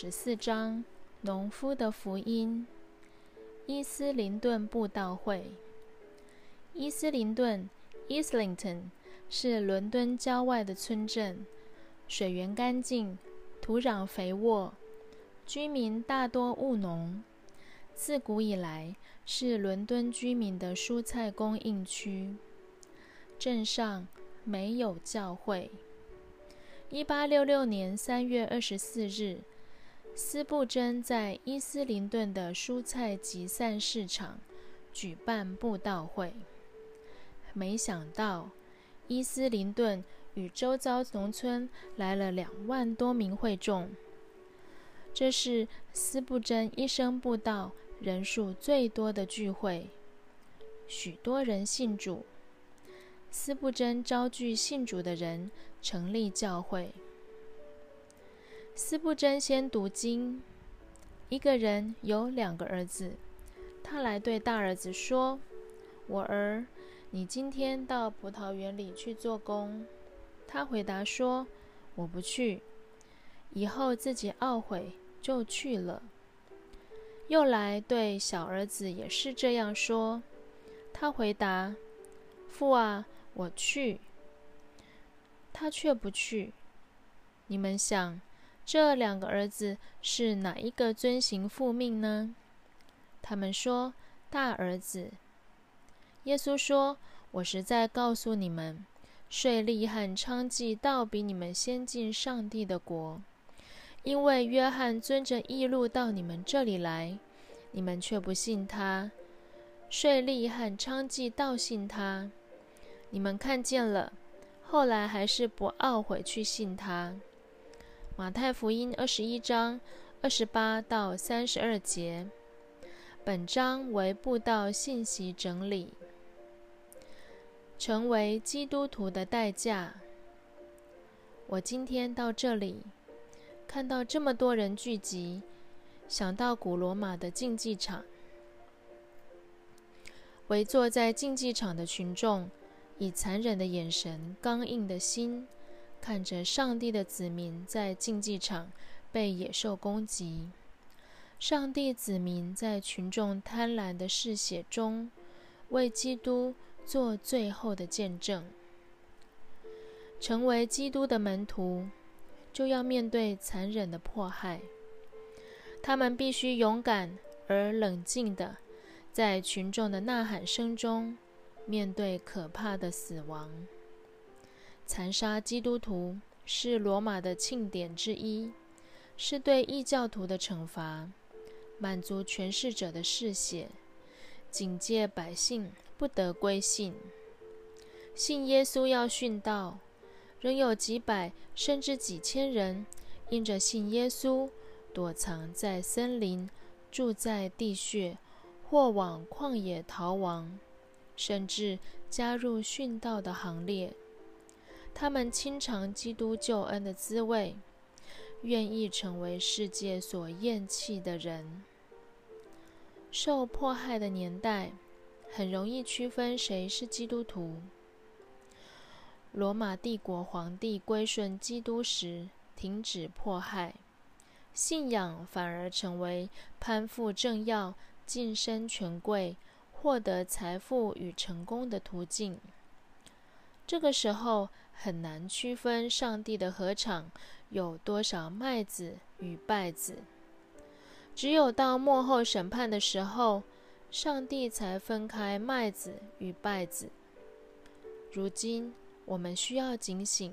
十四章：农夫的福音。伊斯林顿布道会。伊斯林顿 （Islington） 是伦敦郊外的村镇，水源干净，土壤肥沃，居民大多务农。自古以来是伦敦居民的蔬菜供应区。镇上没有教会。一八六六年三月二十四日。斯布珍在伊斯林顿的蔬菜集散市场举办布道会，没想到伊斯林顿与周遭农村来了两万多名会众。这是斯布珍一生布道人数最多的聚会，许多人信主。斯布珍招聚信主的人，成立教会。斯布真先读经。一个人有两个儿子，他来对大儿子说：“我儿，你今天到葡萄园里去做工。”他回答说：“我不去。”以后自己懊悔，就去了。又来对小儿子也是这样说。他回答：“父啊，我去。”他却不去。你们想？这两个儿子是哪一个遵行父命呢？他们说：“大儿子。”耶稣说：“我实在告诉你们，税吏和娼妓倒比你们先进上帝的国。因为约翰遵着义路到你们这里来，你们却不信他；税吏和娼妓倒信他，你们看见了，后来还是不懊悔去信他。”马太福音二十一章二十八到三十二节，本章为布道信息整理。成为基督徒的代价。我今天到这里，看到这么多人聚集，想到古罗马的竞技场，围坐在竞技场的群众，以残忍的眼神、刚硬的心。看着上帝的子民在竞技场被野兽攻击，上帝子民在群众贪婪的嗜血中为基督做最后的见证。成为基督的门徒，就要面对残忍的迫害。他们必须勇敢而冷静的，在群众的呐喊声中面对可怕的死亡。残杀基督徒是罗马的庆典之一，是对异教徒的惩罚，满足权势者的嗜血，警戒百姓不得归信。信耶稣要殉道，仍有几百甚至几千人因着信耶稣，躲藏在森林，住在地穴，或往旷野逃亡，甚至加入殉道的行列。他们亲尝基督救恩的滋味，愿意成为世界所厌弃的人。受迫害的年代，很容易区分谁是基督徒。罗马帝国皇帝归顺基督时，停止迫害，信仰反而成为攀附政要、晋升权贵、获得财富与成功的途径。这个时候。很难区分上帝的禾场有多少麦子与稗子，只有到末后审判的时候，上帝才分开麦子与稗子。如今我们需要警醒，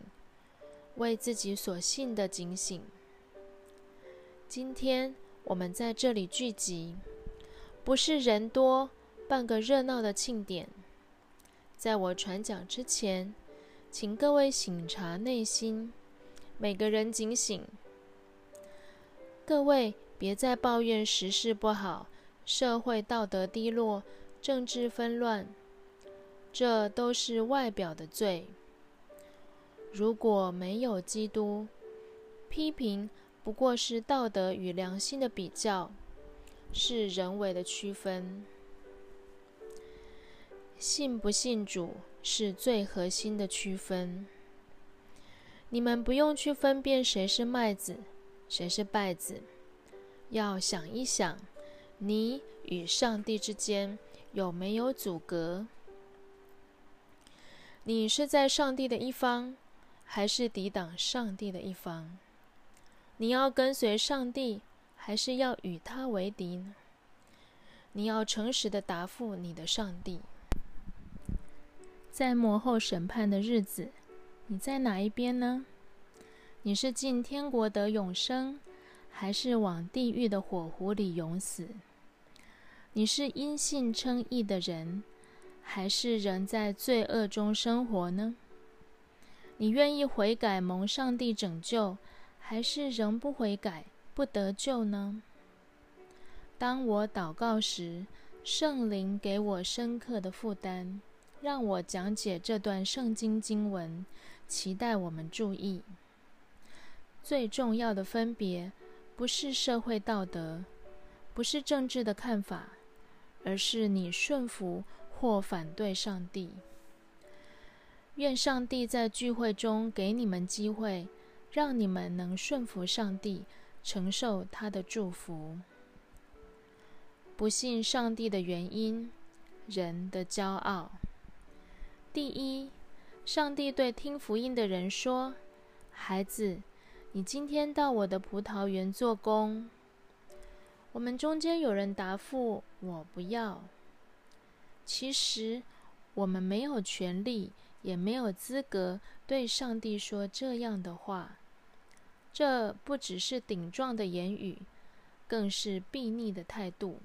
为自己所信的警醒。今天我们在这里聚集，不是人多办个热闹的庆典。在我传讲之前。请各位醒察内心，每个人警醒。各位别再抱怨时事不好、社会道德低落、政治纷乱，这都是外表的罪。如果没有基督，批评不过是道德与良心的比较，是人为的区分。信不信主？是最核心的区分。你们不用去分辨谁是麦子，谁是败子？要想一想，你与上帝之间有没有阻隔？你是在上帝的一方，还是抵挡上帝的一方？你要跟随上帝，还是要与他为敌呢？你要诚实的答复你的上帝。在幕后审判的日子，你在哪一边呢？你是进天国得永生，还是往地狱的火湖里永死？你是因信称义的人，还是仍在罪恶中生活呢？你愿意悔改蒙上帝拯救，还是仍不悔改不得救呢？当我祷告时，圣灵给我深刻的负担。让我讲解这段圣经经文，期待我们注意。最重要的分别，不是社会道德，不是政治的看法，而是你顺服或反对上帝。愿上帝在聚会中给你们机会，让你们能顺服上帝，承受他的祝福。不信上帝的原因，人的骄傲。第一，上帝对听福音的人说：“孩子，你今天到我的葡萄园做工。”我们中间有人答复：“我不要。”其实，我们没有权利，也没有资格对上帝说这样的话。这不只是顶撞的言语，更是悖逆的态度。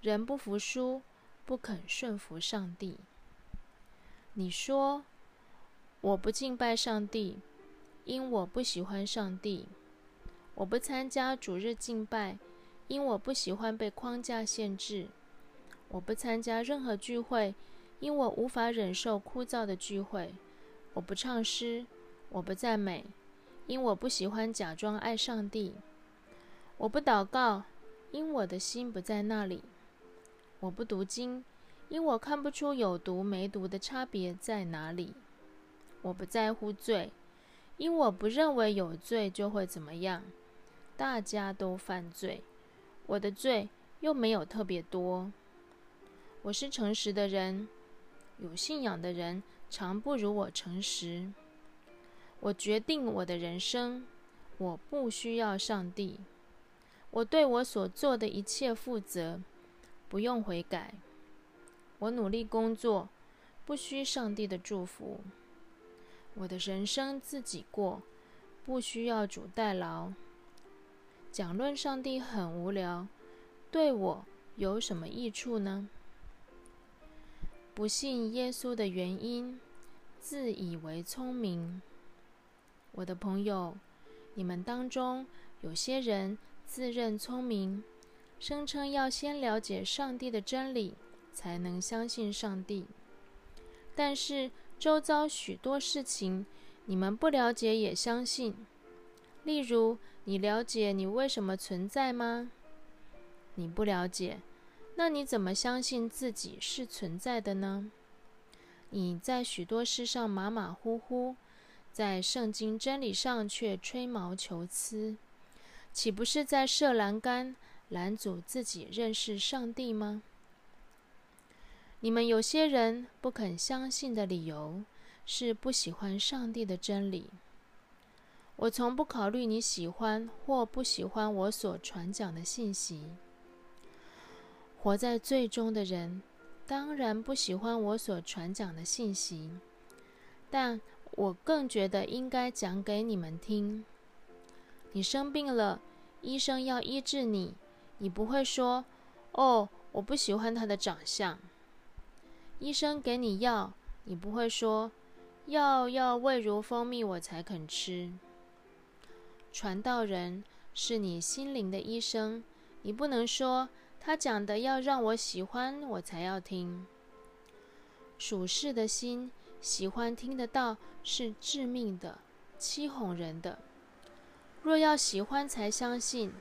人不服输，不肯顺服上帝。你说我不敬拜上帝，因我不喜欢上帝；我不参加主日敬拜，因我不喜欢被框架限制；我不参加任何聚会，因我无法忍受枯燥的聚会；我不唱诗，我不赞美，因我不喜欢假装爱上帝；我不祷告，因我的心不在那里；我不读经。因我看不出有毒没毒的差别在哪里，我不在乎罪，因我不认为有罪就会怎么样。大家都犯罪，我的罪又没有特别多。我是诚实的人，有信仰的人常不如我诚实。我决定我的人生，我不需要上帝。我对我所做的一切负责，不用悔改。我努力工作，不需上帝的祝福。我的人生自己过，不需要主代劳。讲论上帝很无聊，对我有什么益处呢？不信耶稣的原因，自以为聪明。我的朋友，你们当中有些人自认聪明，声称要先了解上帝的真理。才能相信上帝。但是周遭许多事情，你们不了解也相信。例如，你了解你为什么存在吗？你不了解，那你怎么相信自己是存在的呢？你在许多事上马马虎虎，在圣经真理上却吹毛求疵，岂不是在设栏杆，拦阻自己认识上帝吗？你们有些人不肯相信的理由是不喜欢上帝的真理。我从不考虑你喜欢或不喜欢我所传讲的信息。活在最终的人当然不喜欢我所传讲的信息，但我更觉得应该讲给你们听。你生病了，医生要医治你，你不会说：“哦，我不喜欢他的长相。”医生给你药，你不会说药要味如蜂蜜我才肯吃。传道人是你心灵的医生，你不能说他讲的要让我喜欢我才要听。属世的心喜欢听得到是致命的，欺哄人的。若要喜欢才相信，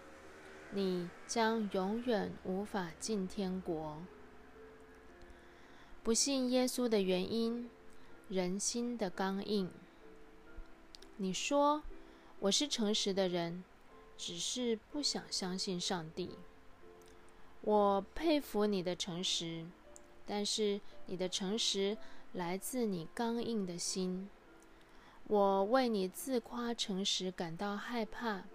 你将永远无法进天国。不信耶稣的原因，人心的刚硬。你说我是诚实的人，只是不想相信上帝。我佩服你的诚实，但是你的诚实来自你刚硬的心。我为你自夸诚实感到害怕，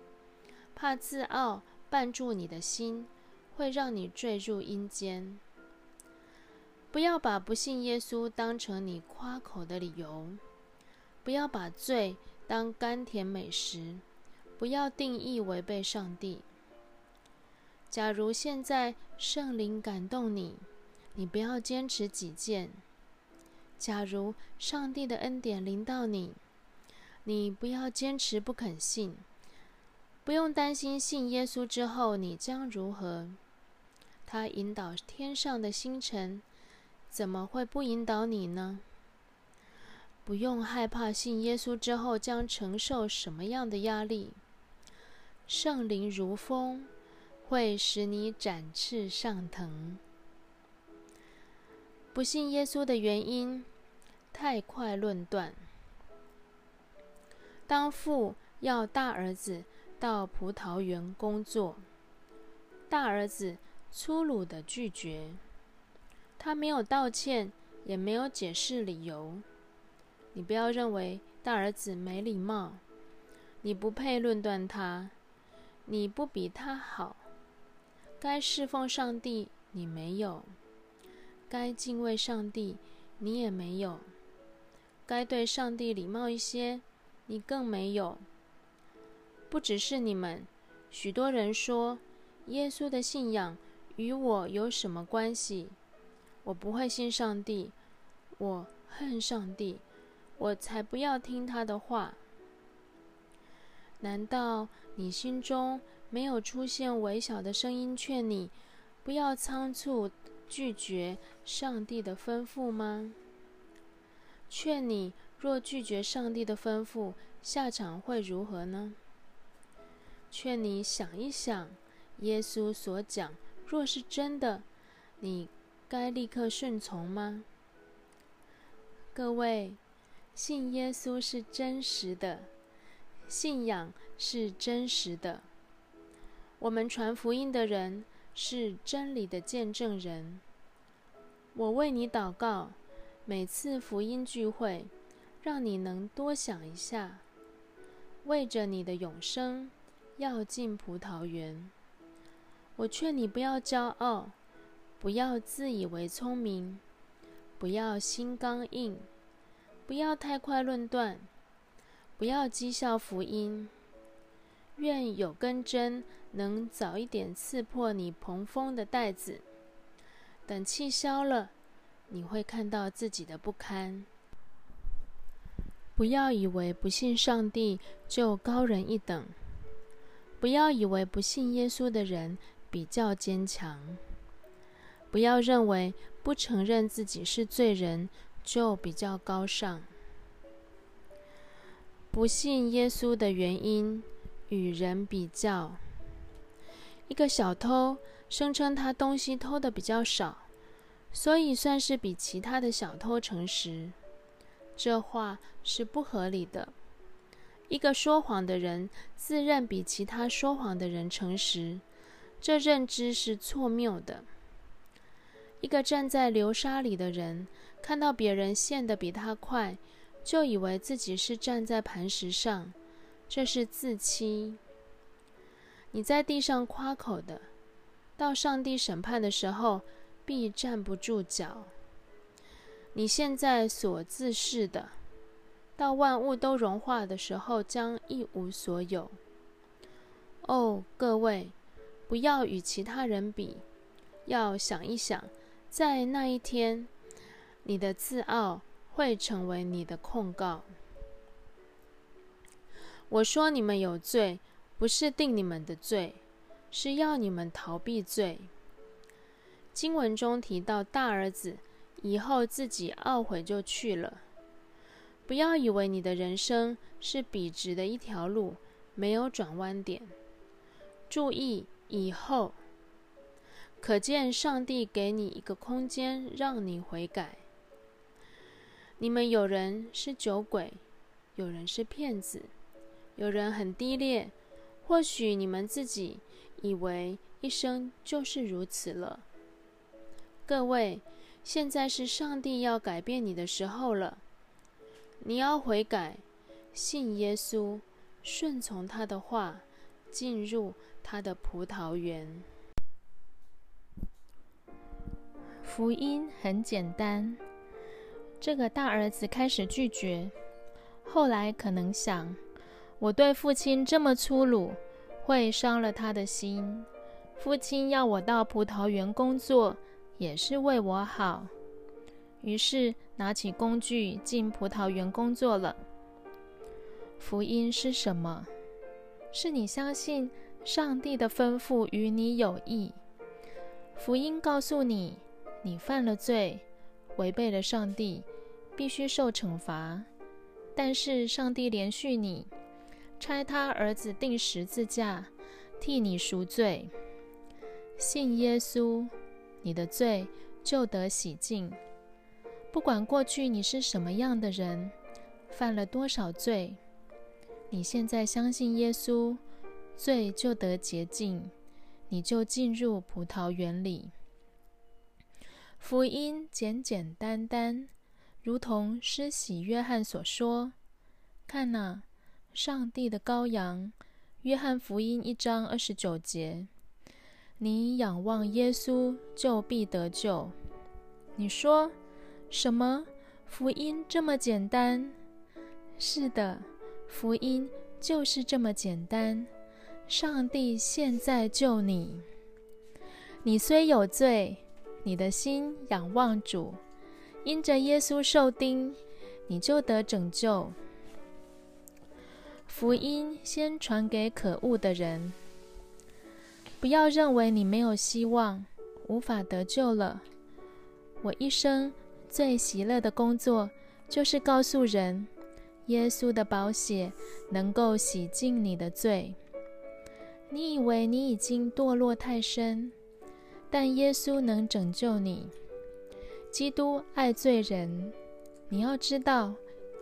怕自傲绊住你的心，会让你坠入阴间。不要把不信耶稣当成你夸口的理由，不要把罪当甘甜美食，不要定义违背上帝。假如现在圣灵感动你，你不要坚持己见；假如上帝的恩典临到你，你不要坚持不肯信。不用担心信耶稣之后你将如何，他引导天上的星辰，怎么会不引导你呢？不用害怕信耶稣之后将承受什么样的压力，圣灵如风。会使你展翅上腾。不信耶稣的原因，太快论断。当父要大儿子到葡萄园工作，大儿子粗鲁的拒绝，他没有道歉，也没有解释理由。你不要认为大儿子没礼貌，你不配论断他，你不比他好。该侍奉上帝，你没有；该敬畏上帝，你也没有；该对上帝礼貌一些，你更没有。不只是你们，许多人说耶稣的信仰与我有什么关系？我不会信上帝，我恨上帝，我才不要听他的话。难道你心中？没有出现微小的声音劝你不要仓促拒绝上帝的吩咐吗？劝你若拒绝上帝的吩咐，下场会如何呢？劝你想一想，耶稣所讲若是真的，你该立刻顺从吗？各位，信耶稣是真实的，信仰是真实的。我们传福音的人是真理的见证人。我为你祷告，每次福音聚会，让你能多想一下，为着你的永生，要进葡萄园。我劝你不要骄傲，不要自以为聪明，不要心刚硬，不要太快论断，不要讥笑福音。愿有根针能早一点刺破你蓬松的带子。等气消了，你会看到自己的不堪。不要以为不信上帝就高人一等，不要以为不信耶稣的人比较坚强，不要认为不承认自己是罪人就比较高尚。不信耶稣的原因。与人比较，一个小偷声称他东西偷的比较少，所以算是比其他的小偷诚实。这话是不合理的。一个说谎的人自认比其他说谎的人诚实，这认知是错谬的。一个站在流沙里的人看到别人陷得比他快，就以为自己是站在磐石上。这是自欺。你在地上夸口的，到上帝审判的时候必站不住脚。你现在所自视的，到万物都融化的时候将一无所有。哦，各位，不要与其他人比，要想一想，在那一天，你的自傲会成为你的控告。我说你们有罪，不是定你们的罪，是要你们逃避罪。经文中提到大儿子以后自己懊悔就去了。不要以为你的人生是笔直的一条路，没有转弯点。注意以后，可见上帝给你一个空间让你悔改。你们有人是酒鬼，有人是骗子。有人很低劣，或许你们自己以为一生就是如此了。各位，现在是上帝要改变你的时候了。你要悔改，信耶稣，顺从他的话，进入他的葡萄园。福音很简单。这个大儿子开始拒绝，后来可能想，我对父亲这么粗鲁，会伤了他的心。父亲要我到葡萄园工作，也是为我好。于是拿起工具进葡萄园工作了。福音是什么？是你相信上帝的吩咐与你有益。福音告诉你，你犯了罪。违背了上帝，必须受惩罚。但是上帝连续你，差他儿子钉十字架，替你赎罪。信耶稣，你的罪就得洗净。不管过去你是什么样的人，犯了多少罪，你现在相信耶稣，罪就得洁净，你就进入葡萄园里。福音简简单单，如同施洗约翰所说：“看哪，上帝的羔羊。”约翰福音一章二十九节。你仰望耶稣，就必得救。你说什么？福音这么简单？是的，福音就是这么简单。上帝现在救你。你虽有罪。你的心仰望主，因着耶稣受钉，你就得拯救。福音先传给可恶的人，不要认为你没有希望，无法得救了。我一生最喜乐的工作，就是告诉人，耶稣的宝血能够洗净你的罪。你以为你已经堕落太深？但耶稣能拯救你。基督爱罪人，你要知道，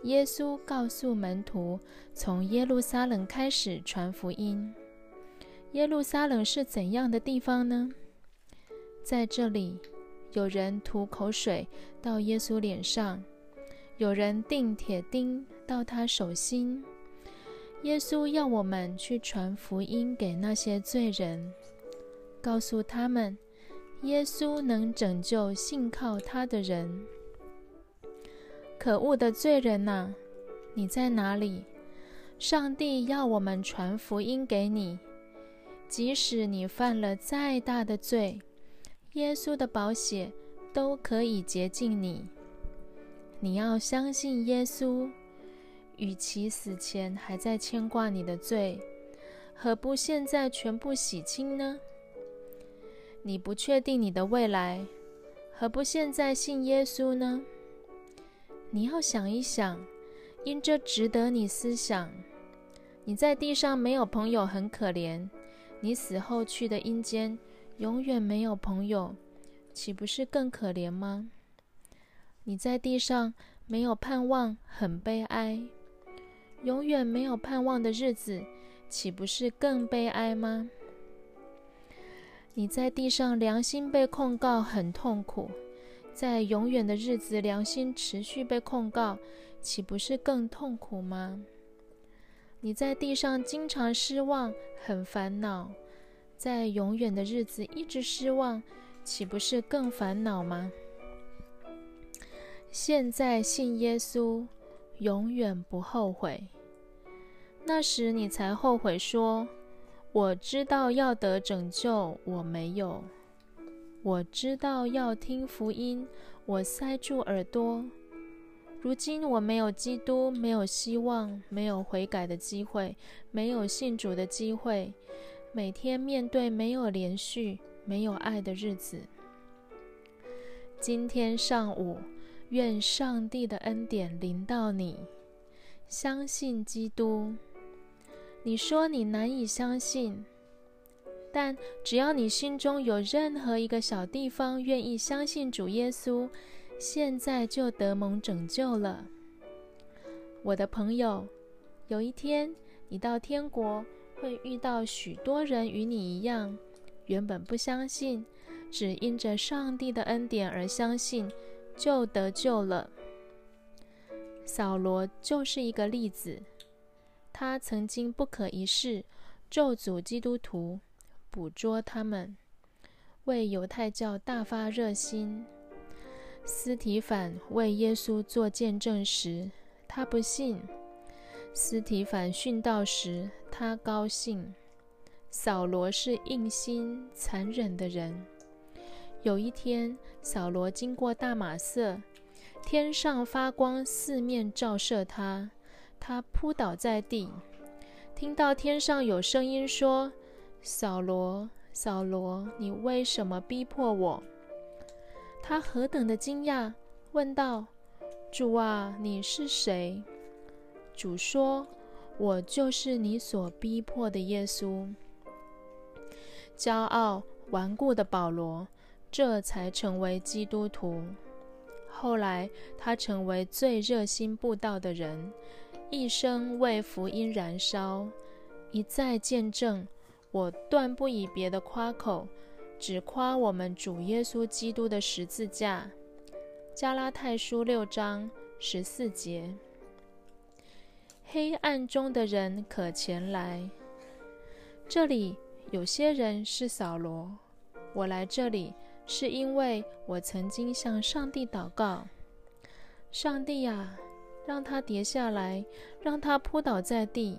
耶稣告诉门徒，从耶路撒冷开始传福音。耶路撒冷是怎样的地方呢？在这里，有人吐口水到耶稣脸上，有人钉铁钉到他手心。耶稣要我们去传福音给那些罪人，告诉他们。耶稣能拯救信靠他的人。可恶的罪人呐，你在哪里？上帝要我们传福音给你，即使你犯了再大的罪，耶稣的宝血都可以洁净你。你要相信耶稣，与其死前还在牵挂你的罪，何不现在全部洗清呢？你不确定你的未来，何不现在信耶稣呢？你要想一想，因这值得你思想。你在地上没有朋友，很可怜；你死后去的阴间，永远没有朋友，岂不是更可怜吗？你在地上没有盼望，很悲哀；永远没有盼望的日子，岂不是更悲哀吗？你在地上良心被控告很痛苦，在永远的日子良心持续被控告，岂不是更痛苦吗？你在地上经常失望很烦恼，在永远的日子一直失望，岂不是更烦恼吗？现在信耶稣，永远不后悔。那时你才后悔说。我知道要得拯救，我没有；我知道要听福音，我塞住耳朵。如今我没有基督，没有希望，没有悔改的机会，没有信主的机会，每天面对没有连续、没有爱的日子。今天上午，愿上帝的恩典临到你，相信基督。你说你难以相信，但只要你心中有任何一个小地方愿意相信主耶稣，现在就得蒙拯救了。我的朋友，有一天你到天国会遇到许多人与你一样，原本不相信，只因着上帝的恩典而相信，就得救了。扫罗就是一个例子，他曾经不可一世咒诅基督徒，捕捉他们，为犹太教大发热心。斯提反为耶稣做见证时，他不信；斯提反殉道时，他高兴。扫罗是硬心、残忍的人。有一天，扫罗经过大马色。天上发光，四面照射他，他扑倒在地，听到天上有声音说：“扫罗，扫罗，你为什么逼迫我？”他何等的惊讶，问道：“主啊，你是谁？”主说：“我就是你所逼迫的耶稣。”骄傲顽固的保罗，这才成为基督徒。后来，他成为最热心布道的人，一生为福音燃烧，一再见证。我断不以别的夸口，只夸我们主耶稣基督的十字架。加拉太书六章十四节。黑暗中的人可前来。这里有些人是扫罗，我来这里。是因为我曾经向上帝祷告：“上帝呀，让他跌下来，让他扑倒在地。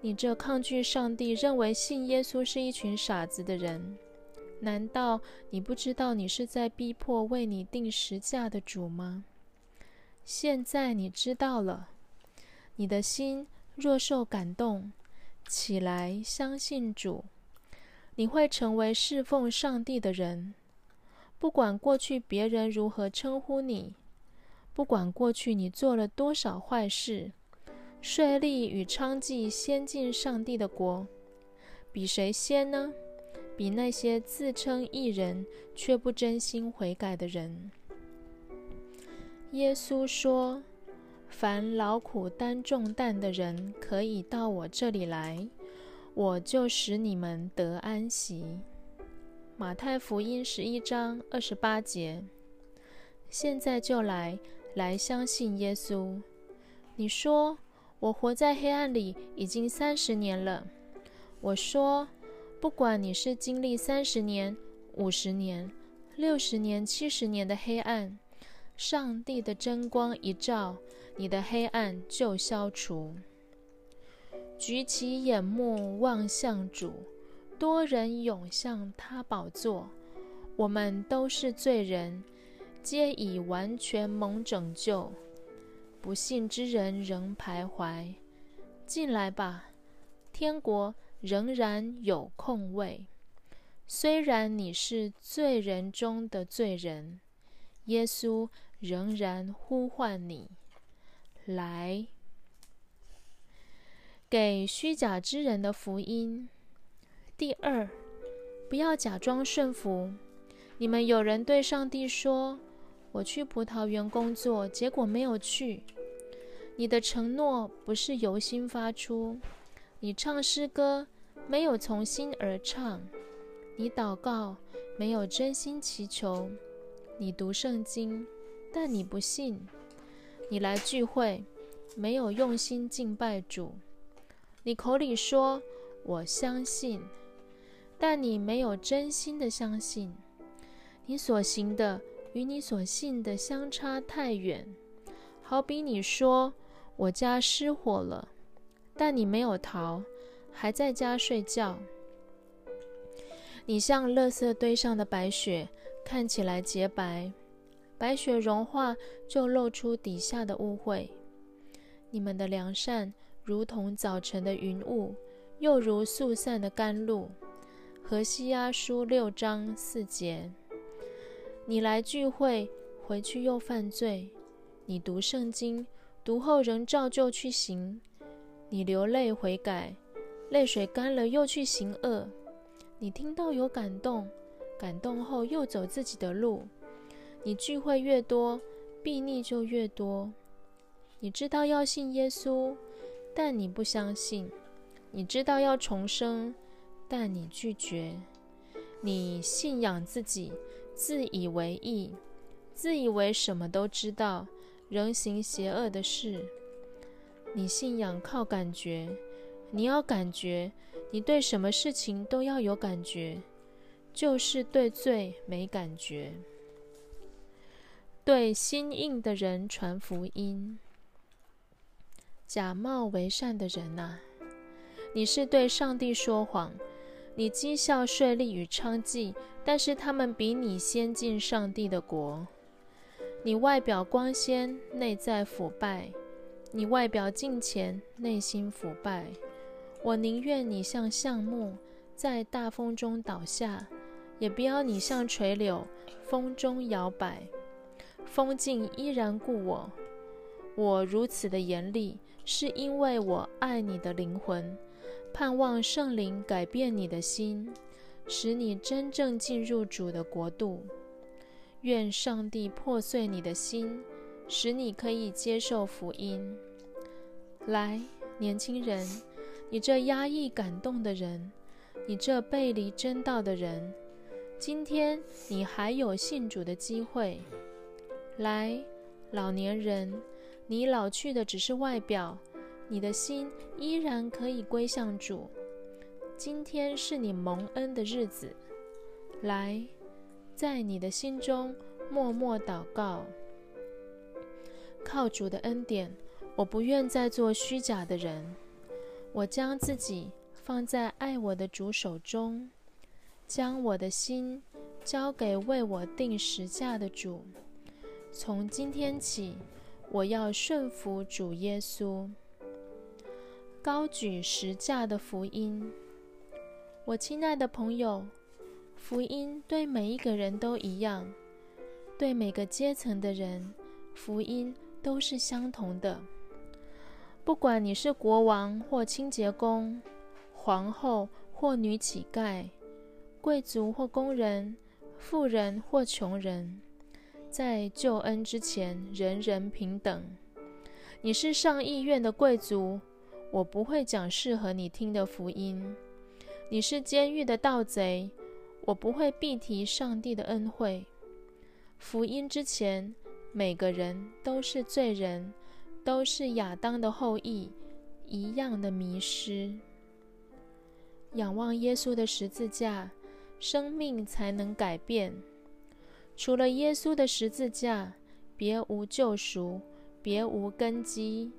你这抗拒上帝、认为信耶稣是一群傻子的人，难道你不知道你是在逼迫为你定时价的主吗？现在你知道了，你的心若受感动，起来相信主，你会成为侍奉上帝的人。”不管过去别人如何称呼你，不管过去你做了多少坏事，税吏与娼妓先进上帝的国，比谁先呢？比那些自称义人却不真心悔改的人。耶稣说：“凡劳苦担重担的人，可以到我这里来，我就使你们得安息。”马太福音十一章二十八节，现在就来，来相信耶稣。你说我活在黑暗里已经三十年了。我说，不管你是经历三十年、五十年、六十年、七十年的黑暗，上帝的真光一照，你的黑暗就消除。举起眼目望向主。多人涌向他宝座，我们都是罪人，皆已完全蒙拯救。不信之人仍徘徊，进来吧，天国仍然有空位。虽然你是罪人中的罪人，耶稣仍然呼唤你来，给虚假之人的福音。第二，不要假装顺服。你们有人对上帝说：“我去葡萄园工作，结果没有去。”你的承诺不是由心发出，你唱诗歌没有从心而唱，你祷告没有真心祈求，你读圣经，但你不信，你来聚会没有用心敬拜主，你口里说“我相信”。但你没有真心的相信，你所行的与你所信的相差太远。好比你说我家失火了，但你没有逃，还在家睡觉。你像垃圾堆上的白雪，看起来洁白，白雪融化就露出底下的污秽。你们的良善如同早晨的云雾，又如速散的甘露。何西阿书六章四节：你来聚会，回去又犯罪；你读圣经，读后仍照旧去行；你流泪悔改，泪水干了又去行恶；你听到有感动，感动后又走自己的路；你聚会越多，弊逆就越多；你知道要信耶稣，但你不相信；你知道要重生，但你拒绝。你信仰自己，自以为意，自以为什么都知道，仍行邪恶的事。你信仰靠感觉，你要感觉，你对什么事情都要有感觉，就是对罪没感觉。对心硬的人传福音，假冒为善的人呐，你是对上帝说谎。你讥笑税吏与娼妓，但是他们比你先进上帝的国。你外表光鲜，内在腐败；你外表敬虔，内心腐败。我宁愿你像橡木，在大风中倒下，也不要你像垂柳，风中摇摆。风景依然故我。我如此的严厉，是因为我爱你的灵魂。盼望圣灵改变你的心，使你真正进入主的国度。愿上帝破碎你的心，使你可以接受福音。来，年轻人，你这压抑感动的人，你这背离真道的人，今天你还有信主的机会。来，老年人，你老去的只是外表。你的心依然可以归向主。今天是你蒙恩的日子，来，在你的心中默默祷告，靠主的恩典。我不愿再做虚假的人，我将自己放在爱我的主手中，将我的心交给为我定时价的主。从今天起，我要顺服主耶稣。高举十架的福音，我亲爱的朋友，福音对每一个人都一样，对每个阶层的人，福音都是相同的。不管你是国王或清洁工，皇后或女乞丐，贵族或工人，富人或穷人，在救恩之前，人人平等。你是上议院的贵族。我不会讲适合你听的福音。你是监狱的盗贼，我不会避提上帝的恩惠。福音之前，每个人都是罪人，都是亚当的后裔，一样的迷失。仰望耶稣的十字架，生命才能改变。除了耶稣的十字架，别无救赎，别无根基。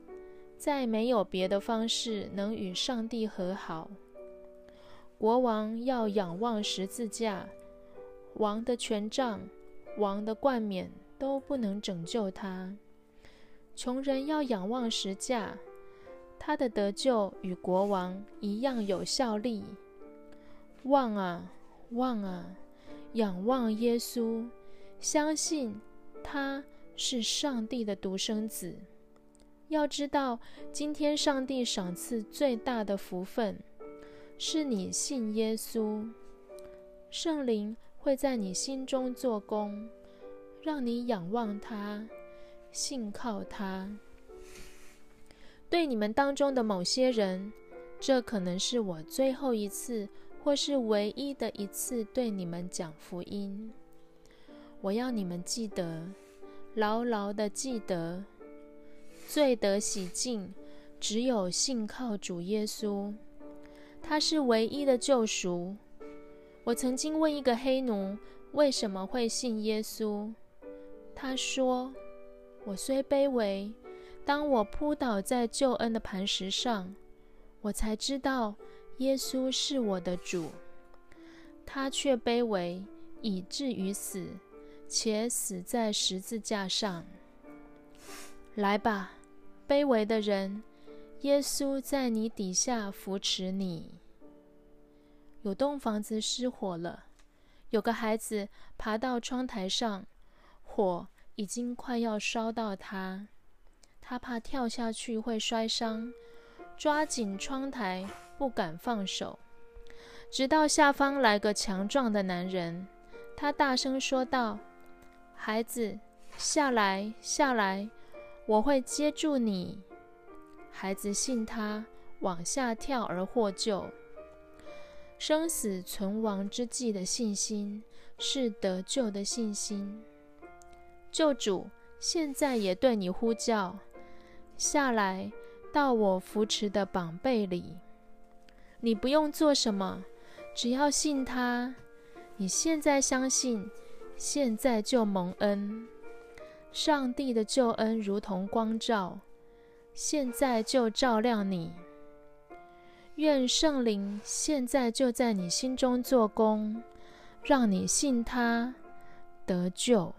再没有别的方式能与上帝和好。国王要仰望十字架，王的权杖、王的冠冕都不能拯救他。穷人要仰望石架，他的得救与国王一样有效力。望啊望啊，仰望耶稣，相信他是上帝的独生子。要知道，今天上帝赏赐最大的福分，是你信耶稣，圣灵会在你心中做工，让你仰望他，信靠他。对你们当中的某些人，这可能是我最后一次，或是唯一的一次对你们讲福音。我要你们记得，牢牢的记得。罪得洗净，只有信靠主耶稣，他是唯一的救赎。我曾经问一个黑奴为什么会信耶稣，他说：“我虽卑微，当我扑倒在救恩的磐石上，我才知道耶稣是我的主。他却卑微以至于死，且死在十字架上。来吧。”卑微的人，耶稣在你底下扶持你。有栋房子失火了，有个孩子爬到窗台上，火已经快要烧到他，他怕跳下去会摔伤，抓紧窗台不敢放手，直到下方来个强壮的男人，他大声说道：“孩子，下来，下来。”我会接住你，孩子信他，往下跳而获救。生死存亡之际的信心，是得救的信心。救主现在也对你呼叫，下来到我扶持的膀背里。你不用做什么，只要信他。你现在相信，现在就蒙恩。上帝的救恩如同光照，现在就照亮你。愿圣灵现在就在你心中做工，让你信他得救。